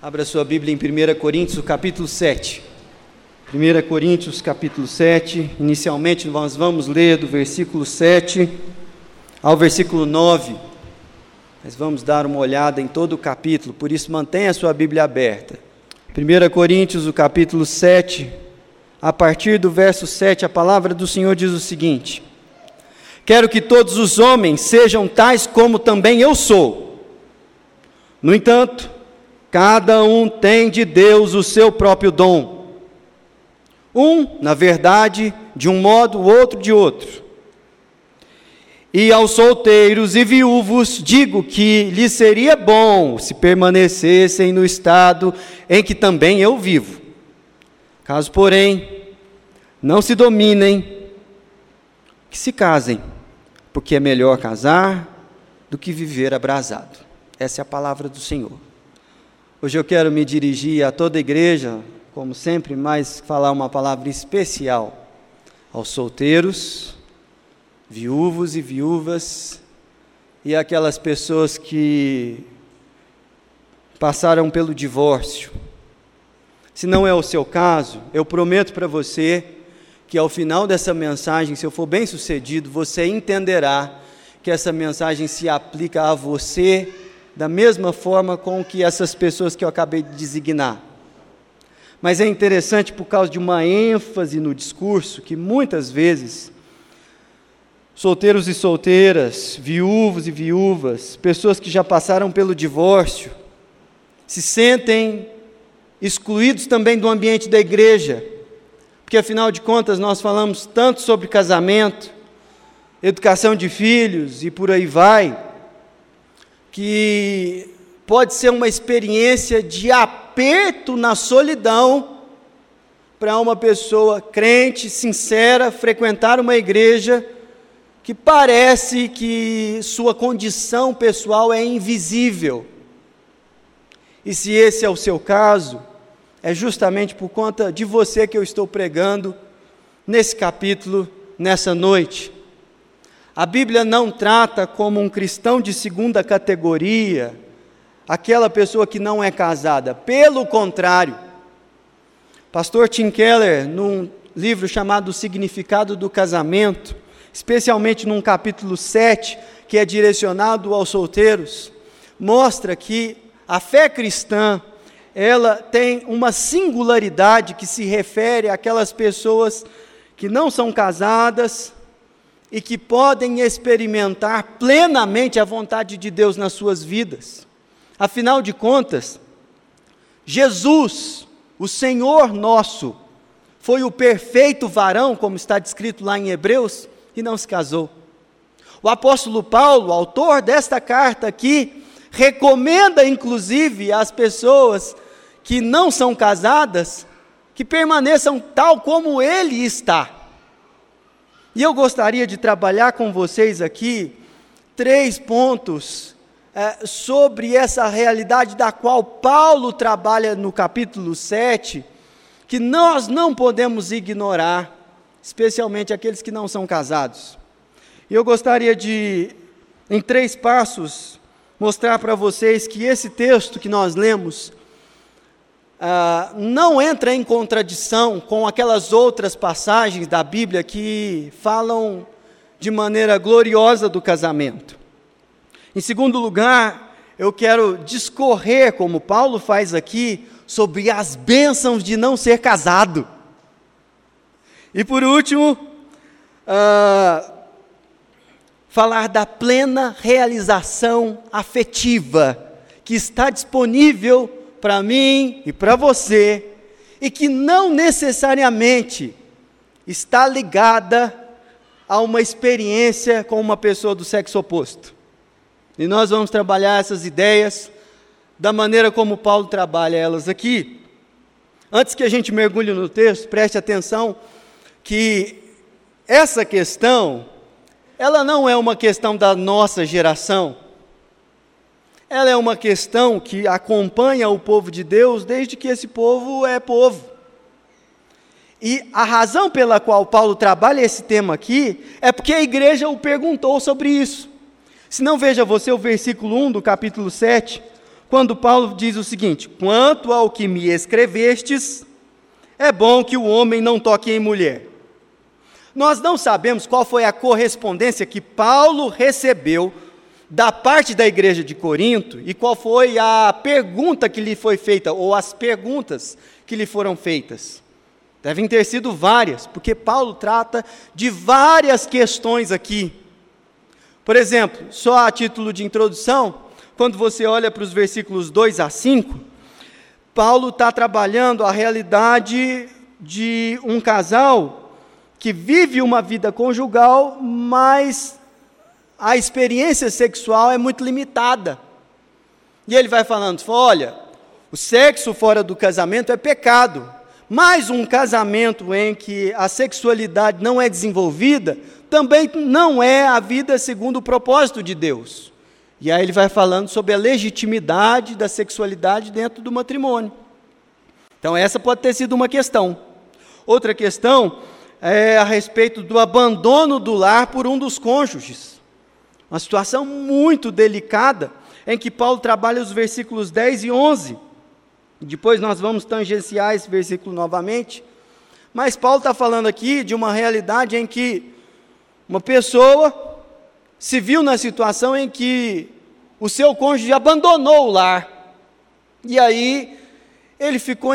Abra sua Bíblia em 1 Coríntios, capítulo 7. 1 Coríntios, capítulo 7. Inicialmente nós vamos ler do versículo 7 ao versículo 9. Mas vamos dar uma olhada em todo o capítulo, por isso mantenha a sua Bíblia aberta. 1 Coríntios, o capítulo 7, a partir do verso 7, a palavra do Senhor diz o seguinte: Quero que todos os homens sejam tais como também eu sou. No entanto, Cada um tem de Deus o seu próprio dom. Um, na verdade, de um modo, o outro de outro. E aos solteiros e viúvos digo que lhes seria bom se permanecessem no estado em que também eu vivo. Caso, porém, não se dominem, que se casem, porque é melhor casar do que viver abrasado. Essa é a palavra do Senhor. Hoje eu quero me dirigir a toda a igreja, como sempre, mas falar uma palavra especial aos solteiros, viúvos e viúvas e aquelas pessoas que passaram pelo divórcio. Se não é o seu caso, eu prometo para você que ao final dessa mensagem, se eu for bem sucedido, você entenderá que essa mensagem se aplica a você da mesma forma com que essas pessoas que eu acabei de designar. Mas é interessante por causa de uma ênfase no discurso que muitas vezes solteiros e solteiras, viúvos e viúvas, pessoas que já passaram pelo divórcio, se sentem excluídos também do ambiente da igreja, porque afinal de contas nós falamos tanto sobre casamento, educação de filhos e por aí vai que pode ser uma experiência de aperto na solidão para uma pessoa crente, sincera, frequentar uma igreja que parece que sua condição pessoal é invisível. E se esse é o seu caso, é justamente por conta de você que eu estou pregando nesse capítulo, nessa noite. A Bíblia não trata como um cristão de segunda categoria aquela pessoa que não é casada. Pelo contrário, Pastor Tim Keller, num livro chamado O Significado do Casamento, especialmente num capítulo 7, que é direcionado aos solteiros, mostra que a fé cristã, ela tem uma singularidade que se refere àquelas pessoas que não são casadas, e que podem experimentar plenamente a vontade de Deus nas suas vidas. Afinal de contas, Jesus, o Senhor nosso, foi o perfeito varão, como está descrito lá em Hebreus, e não se casou. O apóstolo Paulo, autor desta carta aqui, recomenda inclusive às pessoas que não são casadas que permaneçam tal como ele está. E eu gostaria de trabalhar com vocês aqui três pontos é, sobre essa realidade da qual Paulo trabalha no capítulo 7, que nós não podemos ignorar, especialmente aqueles que não são casados. E eu gostaria de, em três passos, mostrar para vocês que esse texto que nós lemos ah, não entra em contradição com aquelas outras passagens da Bíblia que falam de maneira gloriosa do casamento. Em segundo lugar, eu quero discorrer, como Paulo faz aqui, sobre as bênçãos de não ser casado. E por último, ah, falar da plena realização afetiva que está disponível para mim e para você, e que não necessariamente está ligada a uma experiência com uma pessoa do sexo oposto. E nós vamos trabalhar essas ideias da maneira como Paulo trabalha elas aqui. Antes que a gente mergulhe no texto, preste atenção que essa questão, ela não é uma questão da nossa geração, ela é uma questão que acompanha o povo de Deus desde que esse povo é povo. E a razão pela qual Paulo trabalha esse tema aqui é porque a igreja o perguntou sobre isso. Se não veja você o versículo 1 do capítulo 7, quando Paulo diz o seguinte: Quanto ao que me escrevestes, é bom que o homem não toque em mulher. Nós não sabemos qual foi a correspondência que Paulo recebeu da parte da igreja de Corinto e qual foi a pergunta que lhe foi feita, ou as perguntas que lhe foram feitas. Devem ter sido várias, porque Paulo trata de várias questões aqui. Por exemplo, só a título de introdução, quando você olha para os versículos 2 a 5, Paulo está trabalhando a realidade de um casal que vive uma vida conjugal, mas a experiência sexual é muito limitada. E ele vai falando: olha, o sexo fora do casamento é pecado, mas um casamento em que a sexualidade não é desenvolvida também não é a vida segundo o propósito de Deus. E aí ele vai falando sobre a legitimidade da sexualidade dentro do matrimônio. Então, essa pode ter sido uma questão. Outra questão é, a respeito do abandono do lar por um dos cônjuges. Uma situação muito delicada, em que Paulo trabalha os versículos 10 e 11. Depois nós vamos tangenciar esse versículo novamente. Mas Paulo está falando aqui de uma realidade em que uma pessoa se viu na situação em que o seu cônjuge abandonou o lar. E aí ele ficou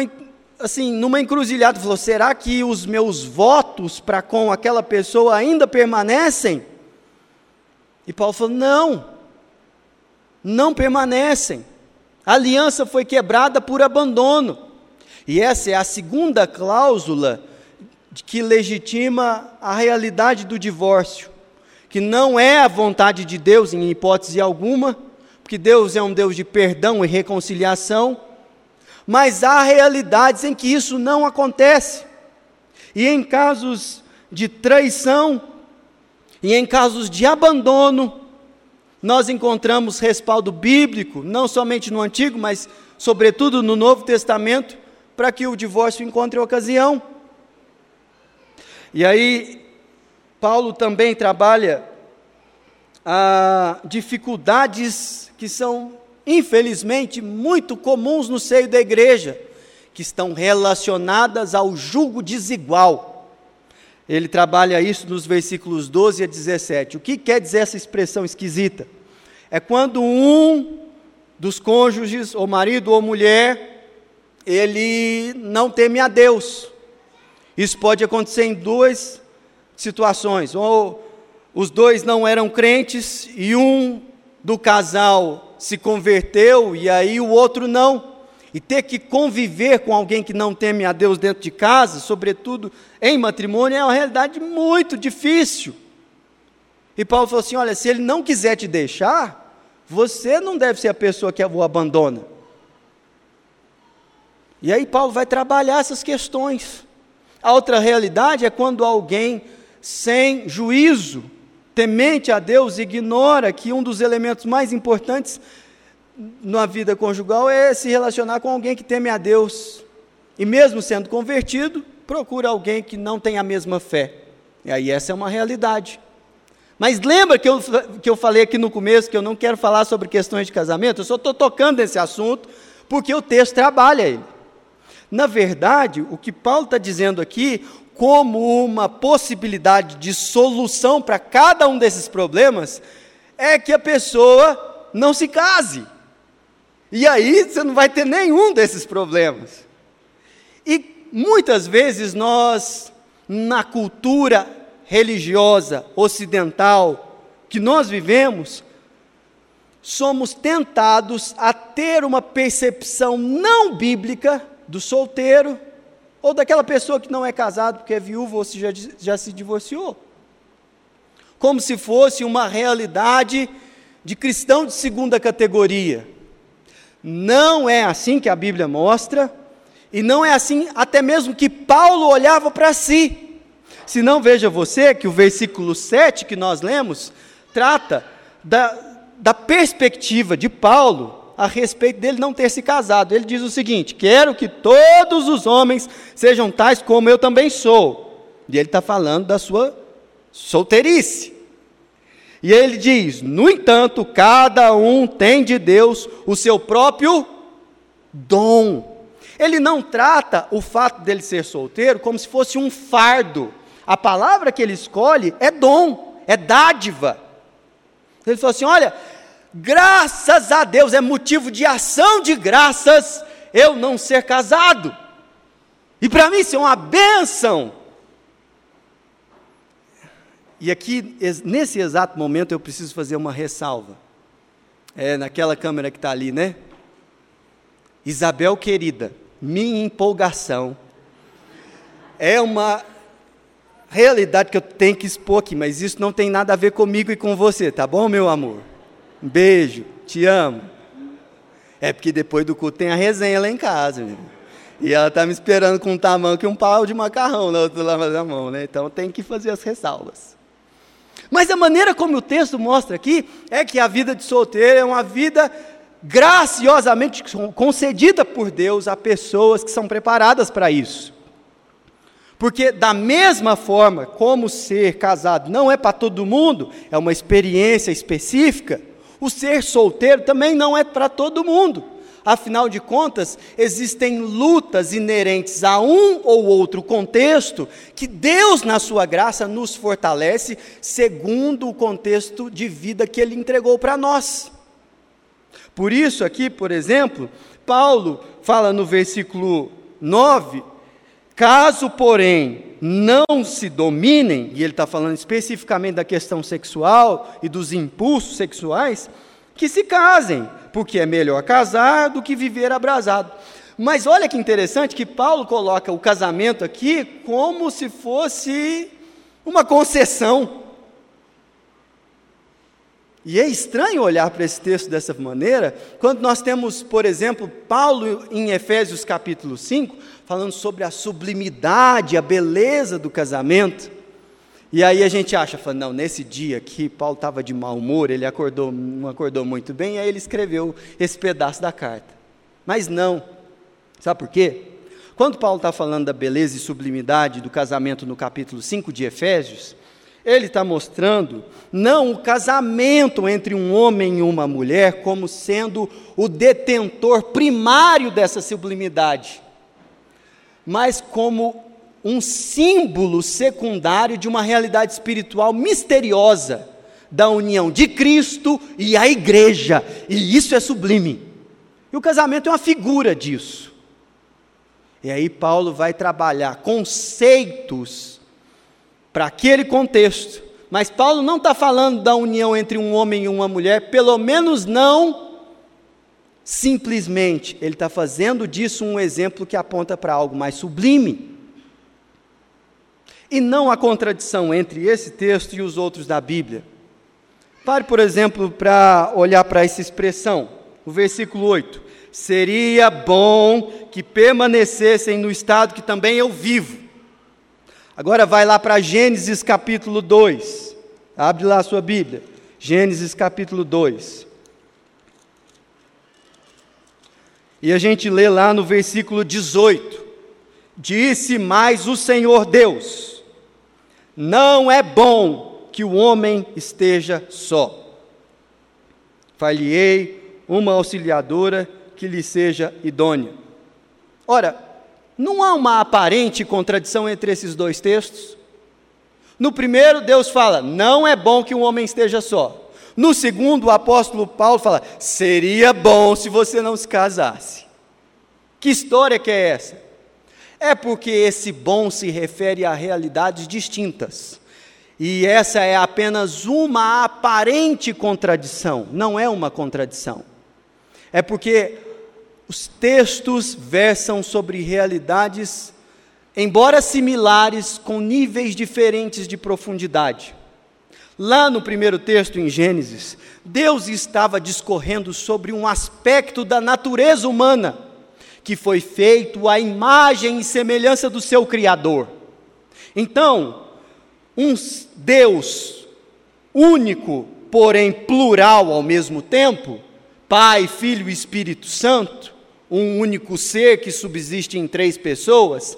assim, numa encruzilhada, falou: será que os meus votos para com aquela pessoa ainda permanecem? E Paulo falou: não, não permanecem. A aliança foi quebrada por abandono. E essa é a segunda cláusula que legitima a realidade do divórcio, que não é a vontade de Deus em hipótese alguma, porque Deus é um Deus de perdão e reconciliação mas há realidades em que isso não acontece. E em casos de traição, e em casos de abandono, nós encontramos respaldo bíblico, não somente no Antigo, mas sobretudo no Novo Testamento, para que o divórcio encontre ocasião. E aí, Paulo também trabalha a ah, dificuldades que são infelizmente, muito comuns no seio da igreja, que estão relacionadas ao julgo desigual. Ele trabalha isso nos versículos 12 a 17. O que quer dizer essa expressão esquisita? É quando um dos cônjuges, ou marido ou mulher, ele não teme a Deus. Isso pode acontecer em duas situações. Ou os dois não eram crentes e um do casal se converteu e aí o outro não. E ter que conviver com alguém que não teme a Deus dentro de casa, sobretudo em matrimônio, é uma realidade muito difícil. E Paulo falou assim: olha, se ele não quiser te deixar, você não deve ser a pessoa que o abandona. E aí Paulo vai trabalhar essas questões. A outra realidade é quando alguém sem juízo temente a Deus ignora que um dos elementos mais importantes na vida conjugal é se relacionar com alguém que teme a Deus. E mesmo sendo convertido, procura alguém que não tem a mesma fé. E aí essa é uma realidade. Mas lembra que eu, que eu falei aqui no começo que eu não quero falar sobre questões de casamento? Eu só estou tocando nesse assunto porque o texto trabalha ele. Na verdade, o que Paulo está dizendo aqui, como uma possibilidade de solução para cada um desses problemas é que a pessoa não se case. E aí você não vai ter nenhum desses problemas. E muitas vezes nós, na cultura religiosa ocidental que nós vivemos, somos tentados a ter uma percepção não bíblica do solteiro ou daquela pessoa que não é casado porque é viúva ou se já, já se divorciou. Como se fosse uma realidade de cristão de segunda categoria. Não é assim que a Bíblia mostra, e não é assim até mesmo que Paulo olhava para si. Se não, veja você que o versículo 7 que nós lemos trata da, da perspectiva de Paulo a respeito dele não ter se casado. Ele diz o seguinte: Quero que todos os homens sejam tais como eu também sou. E ele está falando da sua solteirice. E ele diz: no entanto, cada um tem de Deus o seu próprio dom. Ele não trata o fato dele ser solteiro como se fosse um fardo. A palavra que ele escolhe é dom, é dádiva. Ele falou assim: olha, graças a Deus, é motivo de ação de graças eu não ser casado. E para mim isso é uma benção. E aqui, nesse exato momento, eu preciso fazer uma ressalva. É naquela câmera que está ali, né? Isabel querida, minha empolgação é uma realidade que eu tenho que expor aqui, mas isso não tem nada a ver comigo e com você, tá bom, meu amor? Um beijo, te amo. É porque depois do culto tem a resenha lá em casa, meu. E ela está me esperando com um tamanho que um pau de macarrão na outra lava da mão, né? Então tem que fazer as ressalvas. Mas a maneira como o texto mostra aqui é que a vida de solteiro é uma vida graciosamente concedida por Deus a pessoas que são preparadas para isso. Porque, da mesma forma como ser casado não é para todo mundo, é uma experiência específica, o ser solteiro também não é para todo mundo. Afinal de contas, existem lutas inerentes a um ou outro contexto que Deus, na sua graça, nos fortalece segundo o contexto de vida que Ele entregou para nós. Por isso, aqui, por exemplo, Paulo fala no versículo 9: caso, porém, não se dominem, e ele está falando especificamente da questão sexual e dos impulsos sexuais, que se casem, porque é melhor casar do que viver abrasado. Mas olha que interessante que Paulo coloca o casamento aqui como se fosse uma concessão. E é estranho olhar para esse texto dessa maneira, quando nós temos, por exemplo, Paulo em Efésios capítulo 5, falando sobre a sublimidade, a beleza do casamento. E aí a gente acha, fala, não, nesse dia que Paulo estava de mau humor, ele acordou, não acordou muito bem, aí ele escreveu esse pedaço da carta. Mas não. Sabe por quê? Quando Paulo está falando da beleza e sublimidade do casamento no capítulo 5 de Efésios, ele está mostrando não o casamento entre um homem e uma mulher como sendo o detentor primário dessa sublimidade, mas como um símbolo secundário de uma realidade espiritual misteriosa da união de Cristo e a igreja, e isso é sublime. E o casamento é uma figura disso. E aí Paulo vai trabalhar conceitos para aquele contexto. Mas Paulo não está falando da união entre um homem e uma mulher, pelo menos não simplesmente. Ele está fazendo disso um exemplo que aponta para algo mais sublime. E não há contradição entre esse texto e os outros da Bíblia. Pare, por exemplo, para olhar para essa expressão, o versículo 8: Seria bom que permanecessem no estado que também eu vivo. Agora vai lá para Gênesis capítulo 2. Abre lá a sua Bíblia. Gênesis capítulo 2. E a gente lê lá no versículo 18: Disse mais o Senhor Deus: Não é bom que o homem esteja só. Falhei uma auxiliadora que lhe seja idônea. Ora, não há uma aparente contradição entre esses dois textos? No primeiro, Deus fala: não é bom que um homem esteja só. No segundo, o apóstolo Paulo fala: seria bom se você não se casasse. Que história que é essa? É porque esse bom se refere a realidades distintas. E essa é apenas uma aparente contradição, não é uma contradição. É porque os textos versam sobre realidades, embora similares, com níveis diferentes de profundidade. Lá no primeiro texto, em Gênesis, Deus estava discorrendo sobre um aspecto da natureza humana, que foi feito à imagem e semelhança do seu Criador. Então, um Deus único, porém plural ao mesmo tempo, Pai, Filho e Espírito Santo, um único ser que subsiste em três pessoas,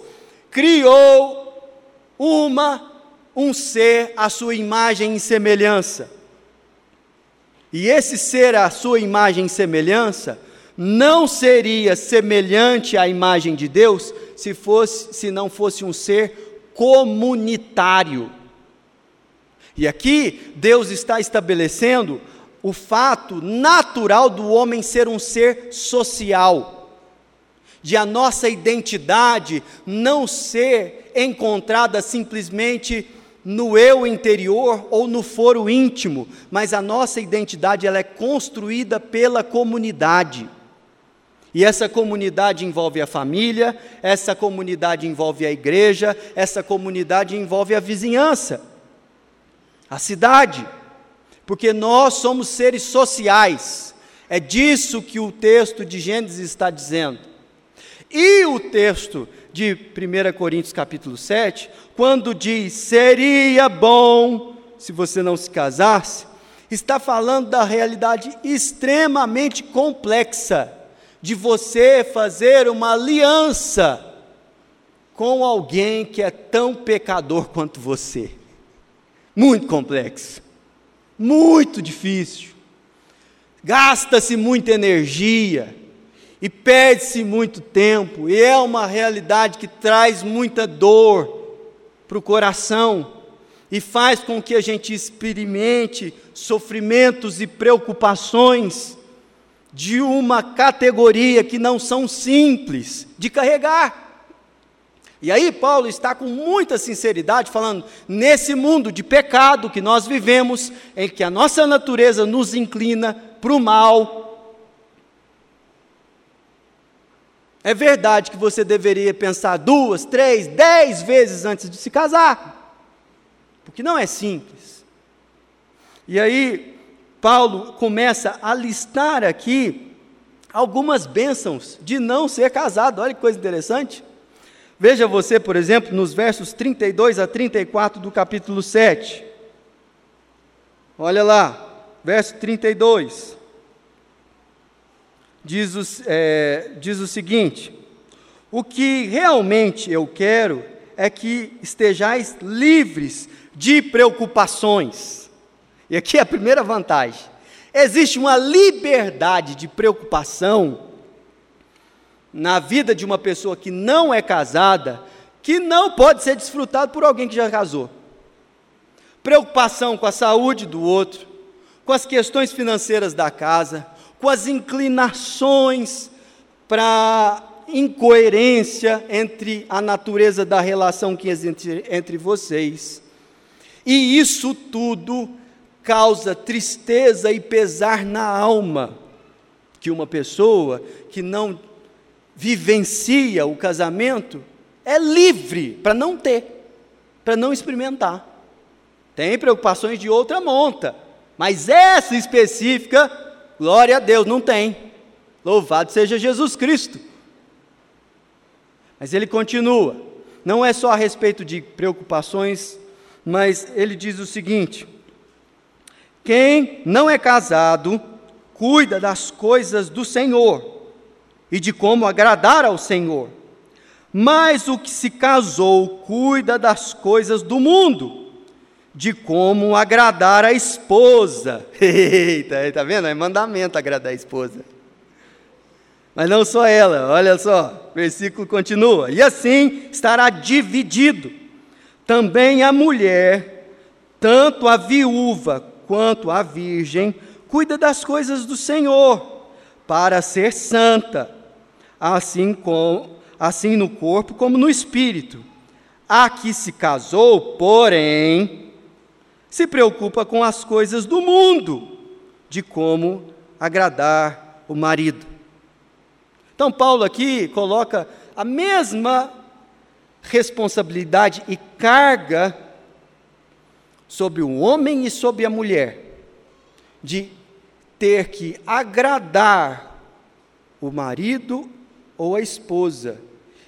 criou uma, um ser à sua imagem e semelhança, e esse ser a sua imagem e semelhança, não seria semelhante à imagem de Deus se, fosse, se não fosse um ser comunitário. E aqui Deus está estabelecendo o fato natural do homem ser um ser social, de a nossa identidade não ser encontrada simplesmente no eu interior ou no foro íntimo, mas a nossa identidade ela é construída pela comunidade. E essa comunidade envolve a família, essa comunidade envolve a igreja, essa comunidade envolve a vizinhança, a cidade, porque nós somos seres sociais. É disso que o texto de Gênesis está dizendo. E o texto de 1 Coríntios capítulo 7, quando diz seria bom se você não se casasse, está falando da realidade extremamente complexa de você fazer uma aliança com alguém que é tão pecador quanto você. Muito complexo, muito difícil. Gasta-se muita energia e perde-se muito tempo, e é uma realidade que traz muita dor para o coração e faz com que a gente experimente sofrimentos e preocupações de uma categoria que não são simples de carregar. E aí, Paulo está com muita sinceridade falando: nesse mundo de pecado que nós vivemos, em que a nossa natureza nos inclina para o mal, é verdade que você deveria pensar duas, três, dez vezes antes de se casar, porque não é simples. E aí, Paulo começa a listar aqui algumas bênçãos de não ser casado. Olha que coisa interessante. Veja você, por exemplo, nos versos 32 a 34 do capítulo 7. Olha lá, verso 32. Diz o, é, diz o seguinte: O que realmente eu quero é que estejais livres de preocupações e aqui é a primeira vantagem. Existe uma liberdade de preocupação na vida de uma pessoa que não é casada, que não pode ser desfrutado por alguém que já casou. Preocupação com a saúde do outro, com as questões financeiras da casa, com as inclinações para incoerência entre a natureza da relação que existe entre vocês. E isso tudo causa tristeza e pesar na alma que uma pessoa que não vivencia o casamento é livre para não ter, para não experimentar. Tem preocupações de outra monta, mas essa específica, glória a Deus, não tem. Louvado seja Jesus Cristo. Mas ele continua, não é só a respeito de preocupações, mas ele diz o seguinte: quem não é casado cuida das coisas do Senhor e de como agradar ao Senhor. Mas o que se casou cuida das coisas do mundo, de como agradar a esposa. Eita, tá vendo? É mandamento agradar a esposa. Mas não só ela, olha só, o versículo continua: e assim estará dividido também a mulher, tanto a viúva quanto a virgem, cuida das coisas do Senhor, para ser santa, assim, com, assim no corpo como no espírito. A que se casou, porém, se preocupa com as coisas do mundo, de como agradar o marido. Então, Paulo aqui coloca a mesma responsabilidade e carga sobre o homem e sobre a mulher, de ter que agradar o marido ou a esposa,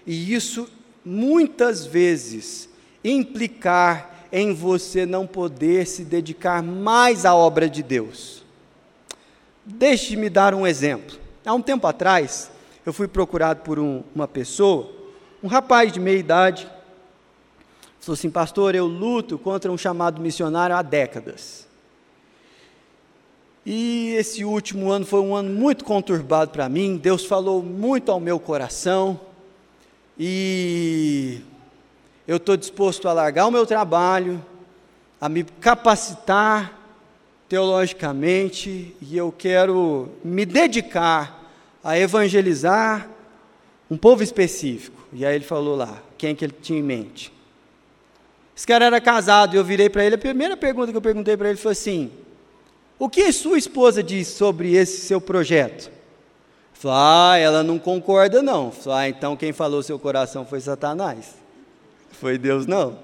e isso muitas vezes implicar em você não poder se dedicar mais à obra de Deus. Deixe-me dar um exemplo. Há um tempo atrás, eu fui procurado por um, uma pessoa, um rapaz de meia idade, Falou assim, pastor, eu luto contra um chamado missionário há décadas. E esse último ano foi um ano muito conturbado para mim. Deus falou muito ao meu coração. E eu estou disposto a largar o meu trabalho, a me capacitar teologicamente, e eu quero me dedicar a evangelizar um povo específico. E aí ele falou lá, quem que ele tinha em mente? Esse cara era casado e eu virei para ele, a primeira pergunta que eu perguntei para ele foi assim: O que sua esposa diz sobre esse seu projeto? Falou, ah, ela não concorda não. Falou, ah, então quem falou seu coração foi Satanás. Foi Deus não.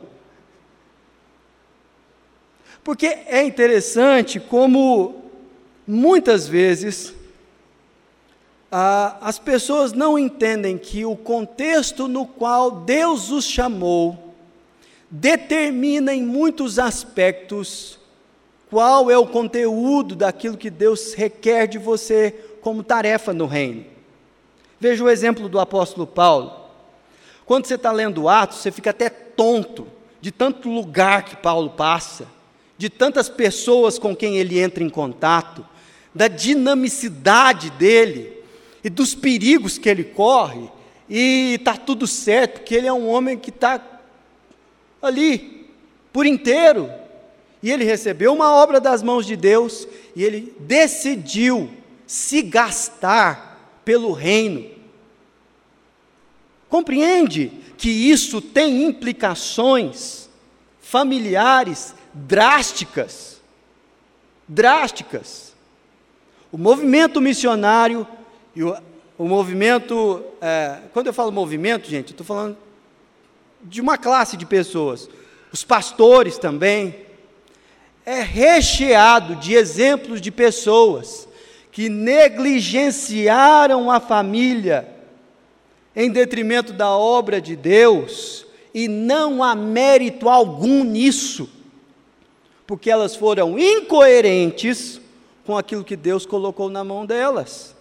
Porque é interessante como muitas vezes ah, as pessoas não entendem que o contexto no qual Deus os chamou determina em muitos aspectos qual é o conteúdo daquilo que Deus requer de você como tarefa no reino. Veja o exemplo do apóstolo Paulo. Quando você está lendo Atos, você fica até tonto de tanto lugar que Paulo passa, de tantas pessoas com quem ele entra em contato, da dinamicidade dele e dos perigos que ele corre, e está tudo certo, porque ele é um homem que está ali, por inteiro. E ele recebeu uma obra das mãos de Deus e ele decidiu se gastar pelo reino. Compreende que isso tem implicações familiares drásticas. Drásticas. O movimento missionário e o, o movimento. É, quando eu falo movimento, gente, estou falando de uma classe de pessoas, os pastores também, é recheado de exemplos de pessoas que negligenciaram a família em detrimento da obra de Deus, e não há mérito algum nisso, porque elas foram incoerentes com aquilo que Deus colocou na mão delas.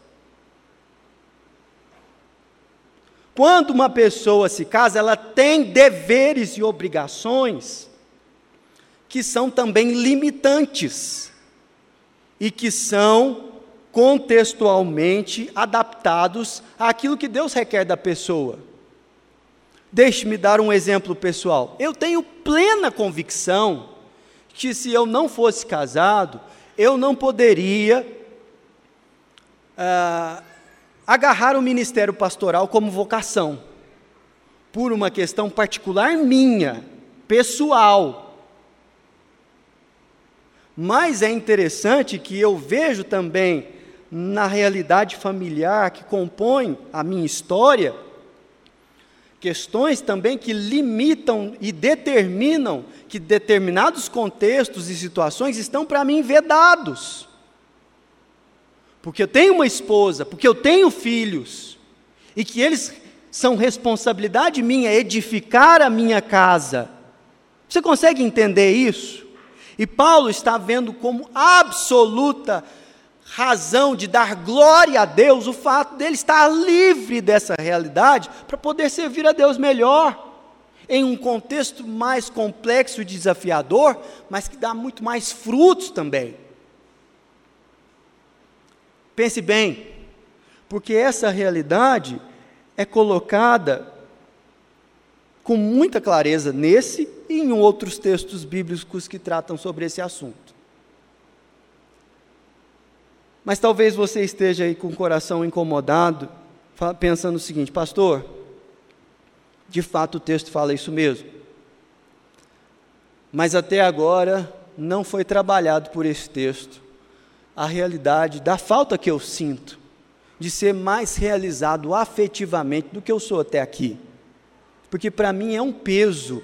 Quando uma pessoa se casa, ela tem deveres e obrigações que são também limitantes e que são contextualmente adaptados àquilo que Deus requer da pessoa. Deixe-me dar um exemplo pessoal. Eu tenho plena convicção que se eu não fosse casado, eu não poderia ah, agarrar o ministério pastoral como vocação, por uma questão particular minha, pessoal. Mas é interessante que eu vejo também na realidade familiar que compõe a minha história, questões também que limitam e determinam que determinados contextos e situações estão para mim vedados porque eu tenho uma esposa, porque eu tenho filhos, e que eles são responsabilidade minha edificar a minha casa. Você consegue entender isso? E Paulo está vendo como absoluta razão de dar glória a Deus o fato dele estar livre dessa realidade para poder servir a Deus melhor, em um contexto mais complexo e desafiador, mas que dá muito mais frutos também. Pense bem, porque essa realidade é colocada com muita clareza nesse e em outros textos bíblicos que tratam sobre esse assunto. Mas talvez você esteja aí com o coração incomodado, pensando o seguinte, pastor, de fato o texto fala isso mesmo. Mas até agora não foi trabalhado por esse texto a realidade da falta que eu sinto de ser mais realizado afetivamente do que eu sou até aqui. Porque para mim é um peso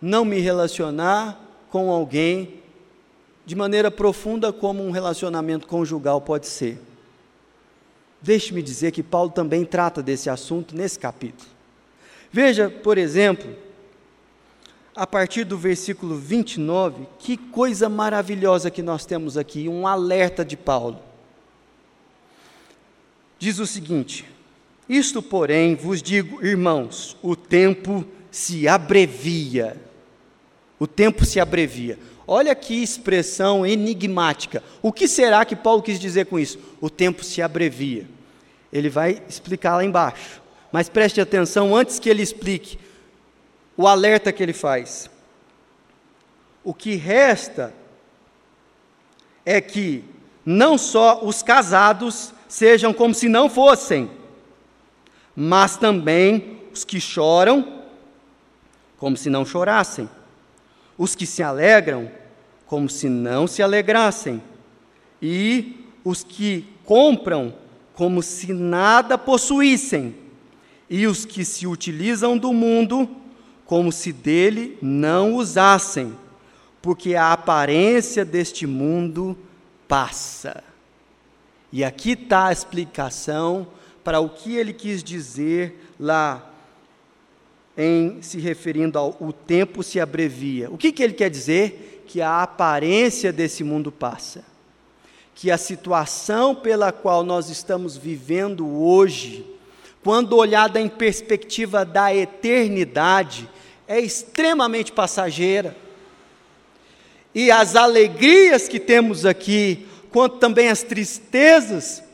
não me relacionar com alguém de maneira profunda como um relacionamento conjugal pode ser. Deixe-me dizer que Paulo também trata desse assunto nesse capítulo. Veja, por exemplo, a partir do versículo 29, que coisa maravilhosa que nós temos aqui, um alerta de Paulo. Diz o seguinte: Isto, porém, vos digo, irmãos, o tempo se abrevia. o tempo se abrevia. Olha que expressão enigmática. O que será que Paulo quis dizer com isso? O tempo se abrevia. Ele vai explicar lá embaixo. Mas preste atenção antes que ele explique o alerta que ele faz. O que resta é que não só os casados sejam como se não fossem, mas também os que choram como se não chorassem, os que se alegram como se não se alegrassem, e os que compram como se nada possuíssem, e os que se utilizam do mundo como se dele não usassem, porque a aparência deste mundo passa. E aqui está a explicação para o que ele quis dizer lá em se referindo ao o tempo se abrevia. O que, que ele quer dizer? Que a aparência desse mundo passa. Que a situação pela qual nós estamos vivendo hoje, quando olhada em perspectiva da eternidade, é extremamente passageira. E as alegrias que temos aqui, quanto também as tristezas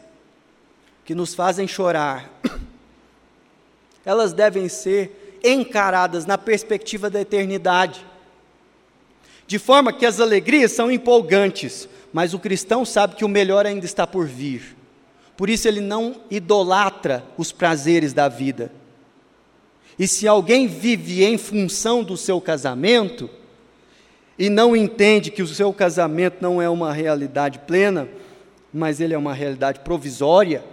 que nos fazem chorar, elas devem ser encaradas na perspectiva da eternidade. De forma que as alegrias são empolgantes, mas o cristão sabe que o melhor ainda está por vir. Por isso ele não idolatra os prazeres da vida. E se alguém vive em função do seu casamento e não entende que o seu casamento não é uma realidade plena, mas ele é uma realidade provisória,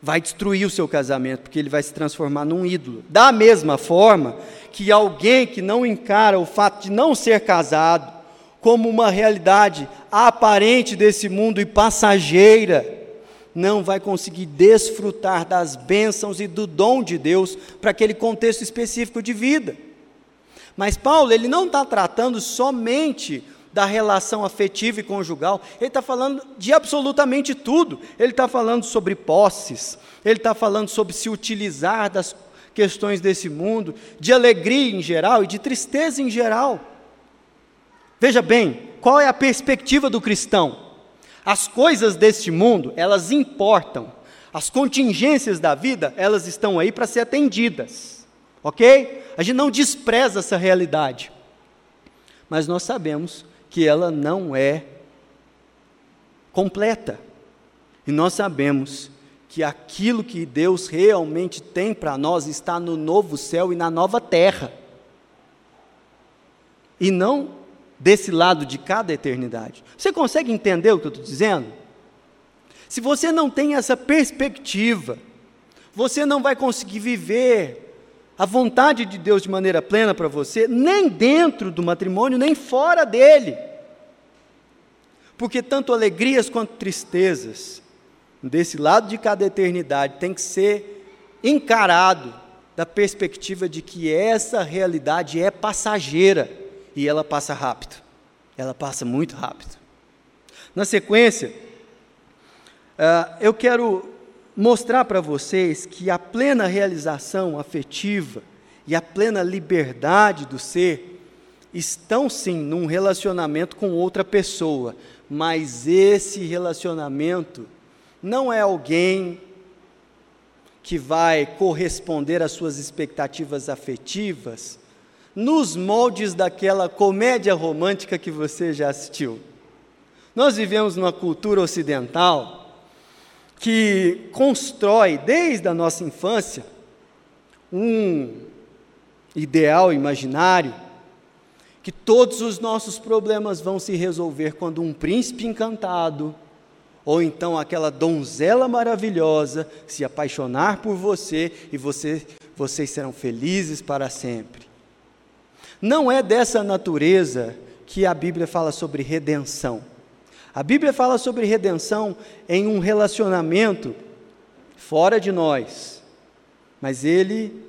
vai destruir o seu casamento, porque ele vai se transformar num ídolo. Da mesma forma que alguém que não encara o fato de não ser casado como uma realidade aparente desse mundo e passageira, não vai conseguir desfrutar das bênçãos e do dom de Deus para aquele contexto específico de vida. Mas Paulo, ele não está tratando somente da relação afetiva e conjugal, ele está falando de absolutamente tudo. Ele está falando sobre posses, ele está falando sobre se utilizar das questões desse mundo, de alegria em geral e de tristeza em geral. Veja bem, qual é a perspectiva do cristão? As coisas deste mundo, elas importam. As contingências da vida, elas estão aí para ser atendidas. OK? A gente não despreza essa realidade. Mas nós sabemos que ela não é completa. E nós sabemos que aquilo que Deus realmente tem para nós está no novo céu e na nova terra. E não desse lado de cada eternidade. Você consegue entender o que eu estou dizendo? Se você não tem essa perspectiva, você não vai conseguir viver a vontade de Deus de maneira plena para você, nem dentro do matrimônio, nem fora dele. Porque tanto alegrias quanto tristezas, desse lado de cada eternidade, tem que ser encarado da perspectiva de que essa realidade é passageira e ela passa rápido. Ela passa muito rápido. Na sequência, uh, eu quero mostrar para vocês que a plena realização afetiva e a plena liberdade do ser estão sim num relacionamento com outra pessoa, mas esse relacionamento não é alguém que vai corresponder às suas expectativas afetivas nos moldes daquela comédia romântica que você já assistiu. Nós vivemos numa cultura ocidental que constrói desde a nossa infância um ideal imaginário que todos os nossos problemas vão se resolver quando um príncipe encantado ou então aquela donzela maravilhosa se apaixonar por você e você, vocês serão felizes para sempre. Não é dessa natureza que a Bíblia fala sobre redenção. A Bíblia fala sobre redenção em um relacionamento fora de nós, mas ele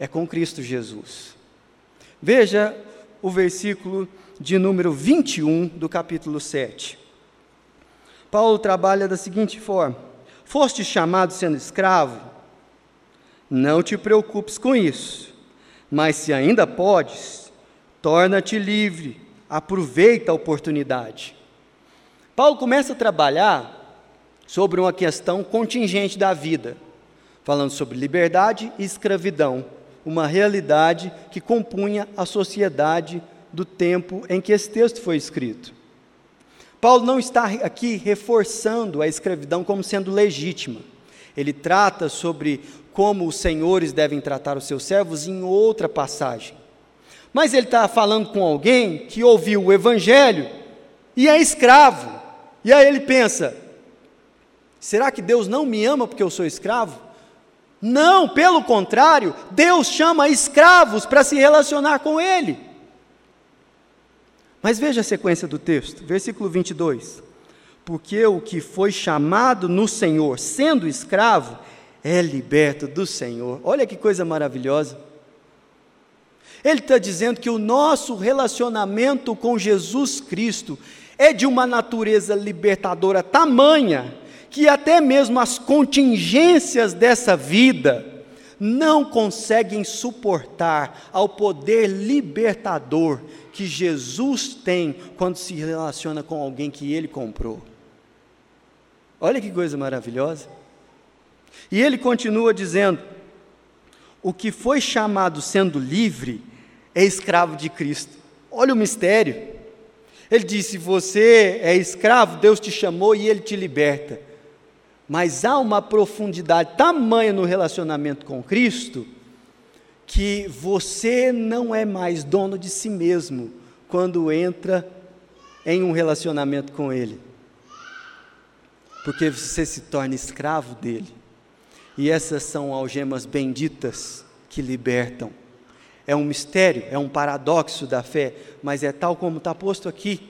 é com Cristo Jesus. Veja o versículo de número 21 do capítulo 7. Paulo trabalha da seguinte forma: Foste chamado sendo escravo? Não te preocupes com isso, mas se ainda podes, torna-te livre, aproveita a oportunidade. Paulo começa a trabalhar sobre uma questão contingente da vida, falando sobre liberdade e escravidão, uma realidade que compunha a sociedade do tempo em que esse texto foi escrito. Paulo não está aqui reforçando a escravidão como sendo legítima. Ele trata sobre como os senhores devem tratar os seus servos em outra passagem. Mas ele está falando com alguém que ouviu o evangelho e é escravo. E aí ele pensa: será que Deus não me ama porque eu sou escravo? Não, pelo contrário, Deus chama escravos para se relacionar com Ele. Mas veja a sequência do texto, versículo 22. Porque o que foi chamado no Senhor, sendo escravo, é liberto do Senhor. Olha que coisa maravilhosa. Ele está dizendo que o nosso relacionamento com Jesus Cristo é de uma natureza libertadora tamanha que até mesmo as contingências dessa vida não conseguem suportar ao poder libertador que Jesus tem quando se relaciona com alguém que ele comprou. Olha que coisa maravilhosa. E ele continua dizendo: o que foi chamado sendo livre é escravo de Cristo. Olha o mistério. Ele disse: Você é escravo, Deus te chamou e ele te liberta. Mas há uma profundidade tamanha no relacionamento com Cristo que você não é mais dono de si mesmo quando entra em um relacionamento com Ele. Porque você se torna escravo dele. E essas são algemas benditas que libertam. É um mistério, é um paradoxo da fé, mas é tal como está posto aqui.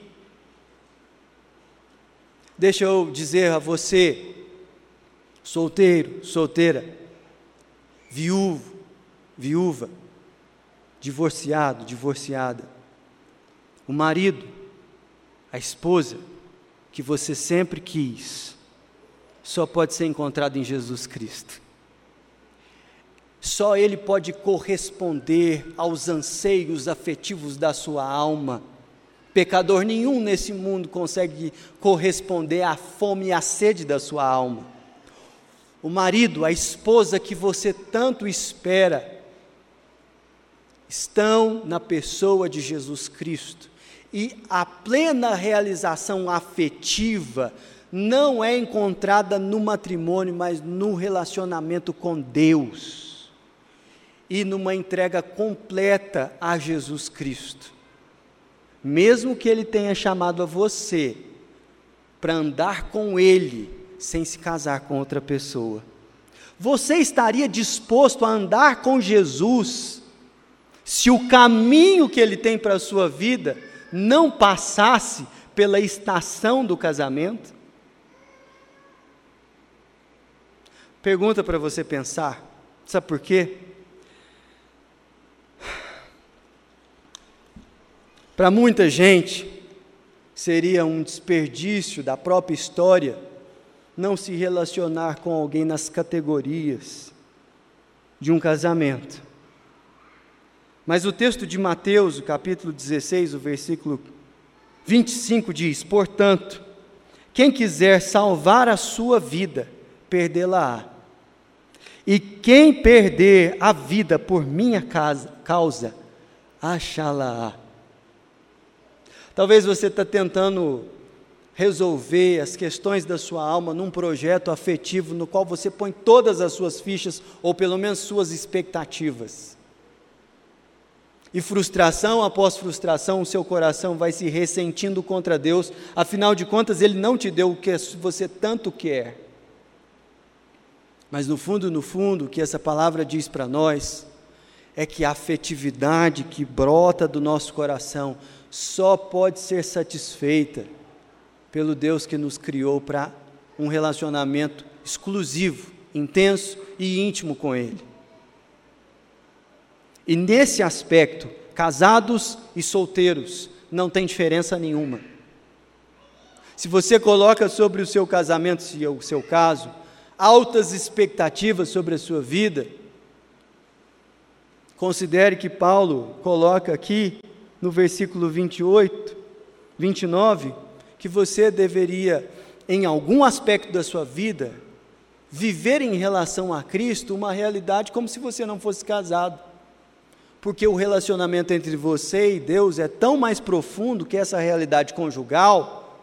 Deixa eu dizer a você, solteiro, solteira, viúvo, viúva, divorciado, divorciada, o marido, a esposa que você sempre quis, só pode ser encontrado em Jesus Cristo. Só Ele pode corresponder aos anseios afetivos da sua alma. Pecador nenhum nesse mundo consegue corresponder à fome e à sede da sua alma. O marido, a esposa que você tanto espera, estão na pessoa de Jesus Cristo. E a plena realização afetiva não é encontrada no matrimônio, mas no relacionamento com Deus e numa entrega completa a Jesus Cristo. Mesmo que Ele tenha chamado a você para andar com Ele, sem se casar com outra pessoa, você estaria disposto a andar com Jesus se o caminho que Ele tem para a sua vida não passasse pela estação do casamento? Pergunta para você pensar, sabe por quê? Para muita gente, seria um desperdício da própria história não se relacionar com alguém nas categorias de um casamento. Mas o texto de Mateus, o capítulo 16, o versículo 25 diz: Portanto, quem quiser salvar a sua vida, perdê-la-á. E quem perder a vida por minha causa, achá-la-á. Talvez você está tentando resolver as questões da sua alma num projeto afetivo no qual você põe todas as suas fichas, ou pelo menos suas expectativas. E frustração após frustração, o seu coração vai se ressentindo contra Deus, afinal de contas, Ele não te deu o que você tanto quer. Mas no fundo, no fundo, o que essa palavra diz para nós é que a afetividade que brota do nosso coração só pode ser satisfeita pelo Deus que nos criou para um relacionamento exclusivo, intenso e íntimo com Ele. E nesse aspecto, casados e solteiros não tem diferença nenhuma. Se você coloca sobre o seu casamento, se é o seu caso, altas expectativas sobre a sua vida, considere que Paulo coloca aqui no versículo 28, 29, que você deveria, em algum aspecto da sua vida, viver em relação a Cristo uma realidade como se você não fosse casado. Porque o relacionamento entre você e Deus é tão mais profundo que essa realidade conjugal,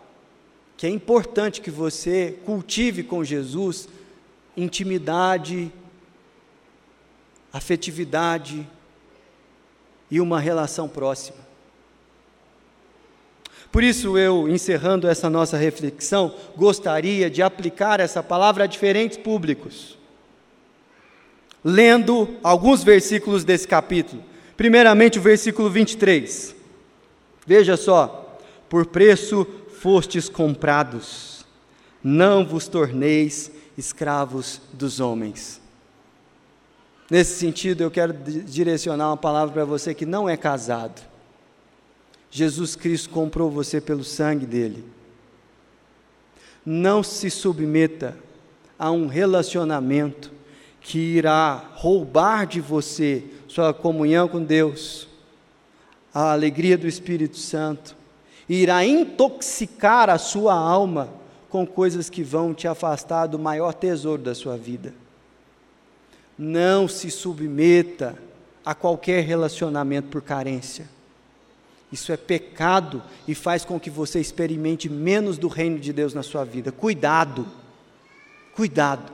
que é importante que você cultive com Jesus intimidade, afetividade e uma relação próxima. Por isso, eu, encerrando essa nossa reflexão, gostaria de aplicar essa palavra a diferentes públicos, lendo alguns versículos desse capítulo. Primeiramente, o versículo 23. Veja só: por preço fostes comprados, não vos torneis escravos dos homens. Nesse sentido, eu quero direcionar uma palavra para você que não é casado. Jesus Cristo comprou você pelo sangue dele. Não se submeta a um relacionamento que irá roubar de você sua comunhão com Deus, a alegria do Espírito Santo, irá intoxicar a sua alma com coisas que vão te afastar do maior tesouro da sua vida. Não se submeta a qualquer relacionamento por carência. Isso é pecado e faz com que você experimente menos do reino de Deus na sua vida. Cuidado, cuidado.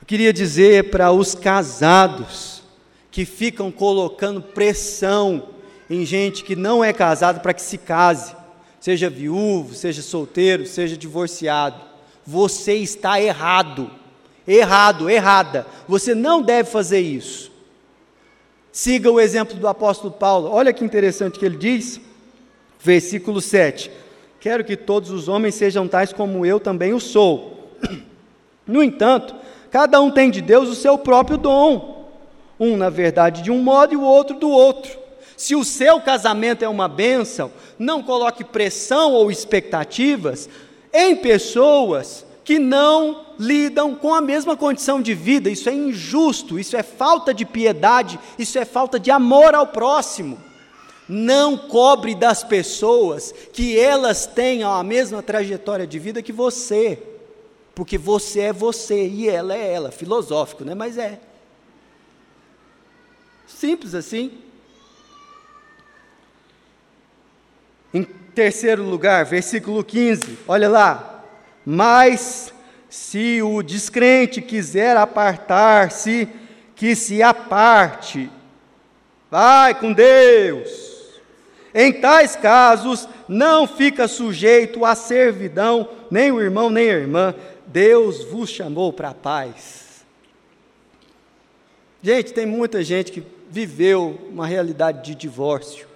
Eu queria dizer para os casados que ficam colocando pressão em gente que não é casada para que se case, seja viúvo, seja solteiro, seja divorciado. Você está errado, errado, errada. Você não deve fazer isso. Siga o exemplo do apóstolo Paulo. Olha que interessante que ele diz, versículo 7. Quero que todos os homens sejam tais como eu também o sou. No entanto, cada um tem de Deus o seu próprio dom. Um, na verdade, de um modo e o outro do outro. Se o seu casamento é uma bênção, não coloque pressão ou expectativas em pessoas que não lidam com a mesma condição de vida. Isso é injusto, isso é falta de piedade, isso é falta de amor ao próximo. Não cobre das pessoas que elas tenham a mesma trajetória de vida que você, porque você é você e ela é ela. Filosófico, né? Mas é. Simples assim. Em terceiro lugar, versículo 15, olha lá. Mas se o descrente quiser apartar-se, que se aparte. Vai com Deus. Em tais casos, não fica sujeito à servidão, nem o irmão, nem a irmã. Deus vos chamou para a paz. Gente, tem muita gente que viveu uma realidade de divórcio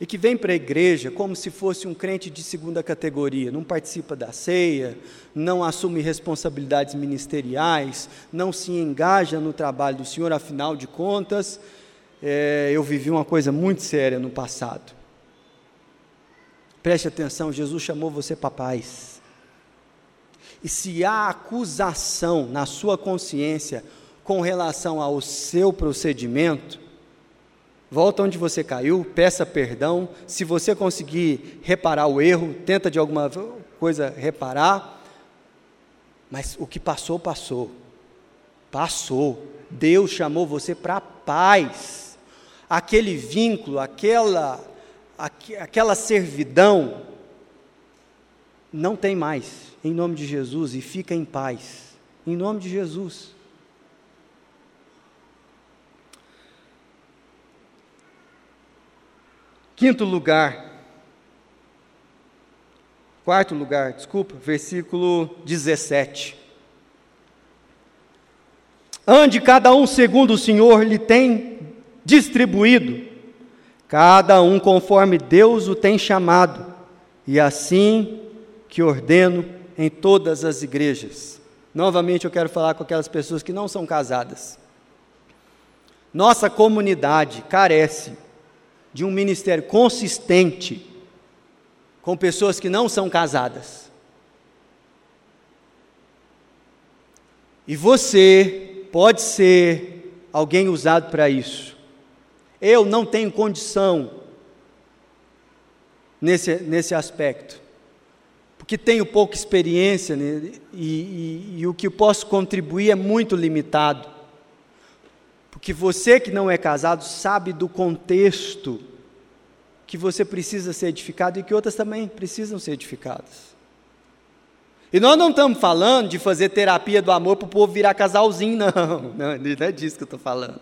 e que vem para a igreja como se fosse um crente de segunda categoria, não participa da ceia, não assume responsabilidades ministeriais, não se engaja no trabalho do Senhor, afinal de contas, é, eu vivi uma coisa muito séria no passado. Preste atenção, Jesus chamou você para paz. E se há acusação na sua consciência com relação ao seu procedimento, Volta onde você caiu, peça perdão. Se você conseguir reparar o erro, tenta de alguma coisa reparar. Mas o que passou, passou. Passou. Deus chamou você para paz. Aquele vínculo, aquela, aquela servidão, não tem mais. Em nome de Jesus, e fica em paz. Em nome de Jesus. Quinto lugar, quarto lugar, desculpa, versículo 17. Ande cada um segundo o Senhor lhe tem distribuído, cada um conforme Deus o tem chamado, e assim que ordeno em todas as igrejas. Novamente eu quero falar com aquelas pessoas que não são casadas. Nossa comunidade carece de um ministério consistente com pessoas que não são casadas. E você pode ser alguém usado para isso. Eu não tenho condição nesse, nesse aspecto, porque tenho pouca experiência né, e, e, e o que posso contribuir é muito limitado. Porque você que não é casado sabe do contexto que você precisa ser edificado e que outras também precisam ser edificadas. E nós não estamos falando de fazer terapia do amor para o povo virar casalzinho, não. Não, não é disso que eu estou falando.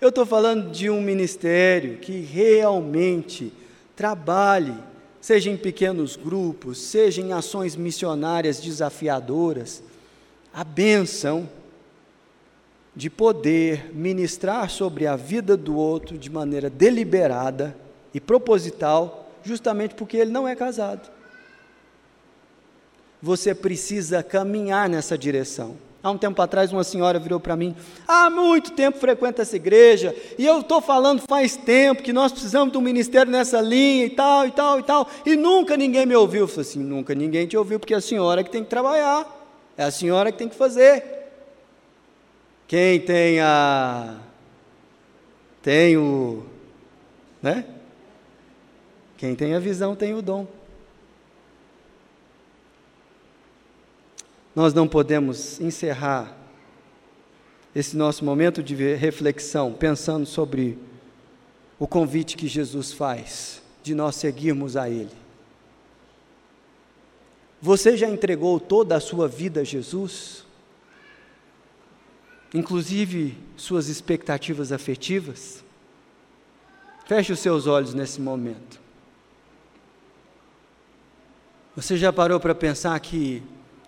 Eu estou falando de um ministério que realmente trabalhe, seja em pequenos grupos, seja em ações missionárias desafiadoras, a benção de poder ministrar sobre a vida do outro de maneira deliberada e proposital, justamente porque ele não é casado. Você precisa caminhar nessa direção. Há um tempo atrás, uma senhora virou para mim: há muito tempo frequenta essa igreja, e eu estou falando faz tempo que nós precisamos de um ministério nessa linha e tal, e tal, e tal, e nunca ninguém me ouviu. Eu falei assim: nunca ninguém te ouviu, porque é a senhora que tem que trabalhar, é a senhora que tem que fazer. Quem tem a. tem o. né? Quem tem a visão tem o dom. Nós não podemos encerrar esse nosso momento de reflexão pensando sobre o convite que Jesus faz de nós seguirmos a Ele. Você já entregou toda a sua vida a Jesus? Inclusive suas expectativas afetivas? Feche os seus olhos nesse momento. Você já parou para pensar que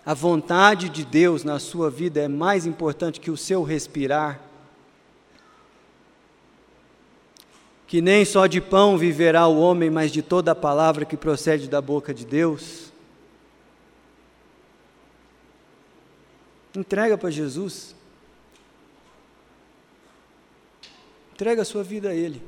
a vontade de Deus na sua vida é mais importante que o seu respirar? Que nem só de pão viverá o homem, mas de toda a palavra que procede da boca de Deus? Entrega para Jesus. Entrega a sua vida a Ele.